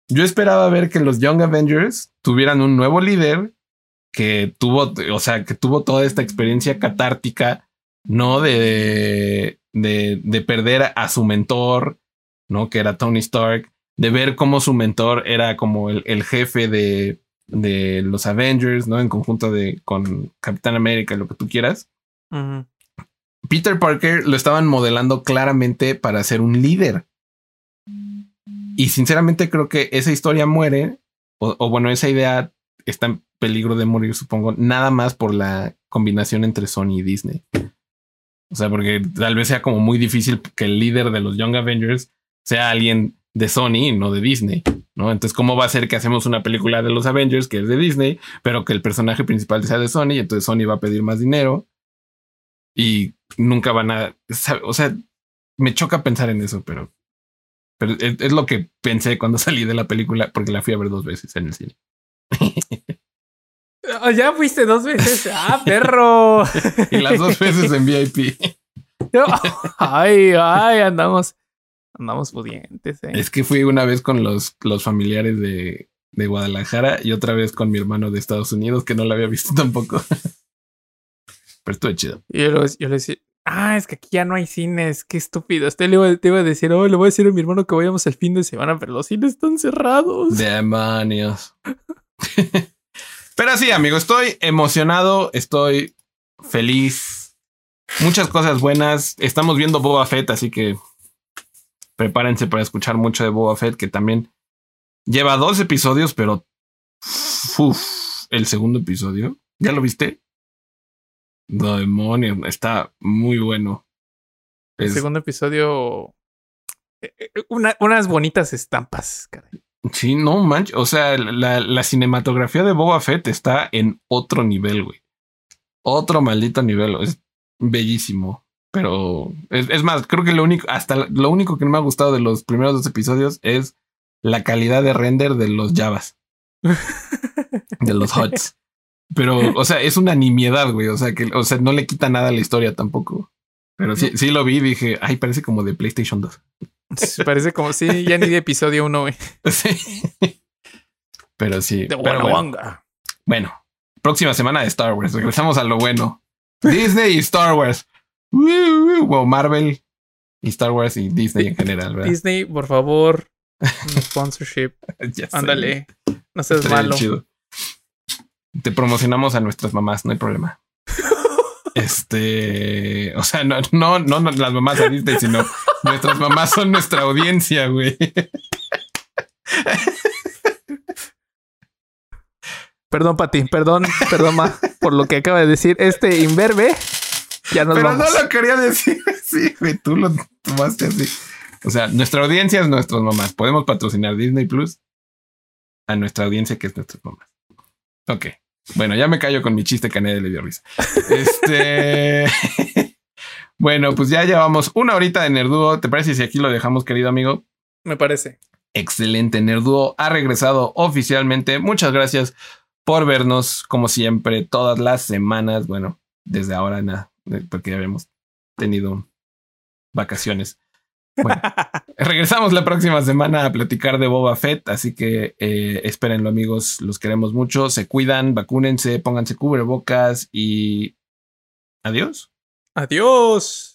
yo esperaba ver que los Young Avengers tuvieran un nuevo líder que tuvo, o sea, que tuvo toda esta experiencia catártica, no de, de, de perder a su mentor, no que era Tony Stark, de ver cómo su mentor era como el, el jefe de, de los Avengers, ¿no? En conjunto de con Capitán América, lo que tú quieras. Peter Parker lo estaban modelando claramente para ser un líder. Y sinceramente creo que esa historia muere, o, o, bueno, esa idea está en peligro de morir, supongo, nada más por la combinación entre Sony y Disney. O sea, porque tal vez sea como muy difícil que el líder de los Young Avengers sea alguien de Sony y no de Disney, ¿no? Entonces, ¿cómo va a ser que hacemos una película de los Avengers que es de Disney, pero que el personaje principal sea de Sony y entonces Sony va a pedir más dinero y nunca van a, o sea, me choca pensar en eso, pero, pero es, es lo que pensé cuando salí de la película porque la fui a ver dos veces en el cine. Ya fuiste dos veces. Ah, perro. y las dos veces en VIP. ay, ay, andamos Andamos pudientes, ¿eh? Es que fui una vez con los, los familiares de, de Guadalajara y otra vez con mi hermano de Estados Unidos que no lo había visto tampoco. Pero estuvo chido. Y yo, yo le decía, ah, es que aquí ya no hay cines, qué estúpido. Este le iba, te iba a decir, oh, le voy a decir a mi hermano que vayamos el fin de semana, pero los cines están cerrados. Demonios. pero sí, amigo, estoy emocionado, estoy feliz. Muchas cosas buenas. Estamos viendo Boba Fett, así que prepárense para escuchar mucho de Boba Fett, que también lleva dos episodios, pero uf, el segundo episodio, ¿ya lo viste? No, demonio, está muy bueno. El es... segundo episodio, eh, eh, una, unas bonitas estampas, caray. Sí, no manches, o sea, la, la cinematografía de Boba Fett está en otro nivel, güey. Otro maldito nivel, es bellísimo. Pero es, es, más, creo que lo único, hasta lo único que no me ha gustado de los primeros dos episodios es la calidad de render de los Javas. de los HUDs. Pero, o sea, es una nimiedad, güey. O sea, que, o sea, no le quita nada a la historia tampoco. Pero sí, sí lo vi y dije, ay, parece como de PlayStation 2. parece como, sí, ya ni de episodio 1, güey. Sí. Pero sí. De pero bueno. bueno, próxima semana de Star Wars. Regresamos a lo bueno. Disney y Star Wars. Wow, Marvel y Star Wars y Disney en general, ¿verdad? Disney, por favor, un sponsorship. Ándale, no seas malo. Chido. Te promocionamos a nuestras mamás, no hay problema. Este, o sea, no, no, no las mamás de Disney, sino nuestras mamás son nuestra audiencia, güey. Perdón, Pati, perdón, perdón, ma, por lo que acaba de decir este imberbe. Ya nos Pero vamos. no lo quería decir así, güey. Tú lo tomaste así. O sea, nuestra audiencia es nuestras mamás. Podemos patrocinar Disney Plus a nuestra audiencia que es nuestras mamás. Ok. Bueno, ya me callo con mi chiste que a nadie le dio risa. Este. bueno, pues ya llevamos una horita de Nerduo. ¿Te parece si aquí lo dejamos, querido amigo? Me parece. Excelente. Nerduo ha regresado oficialmente. Muchas gracias por vernos, como siempre, todas las semanas. Bueno, desde ahora nada porque ya habíamos tenido vacaciones. Bueno, regresamos la próxima semana a platicar de Boba Fett, así que eh, espérenlo amigos, los queremos mucho, se cuidan, vacúnense, pónganse cubrebocas y adiós. Adiós.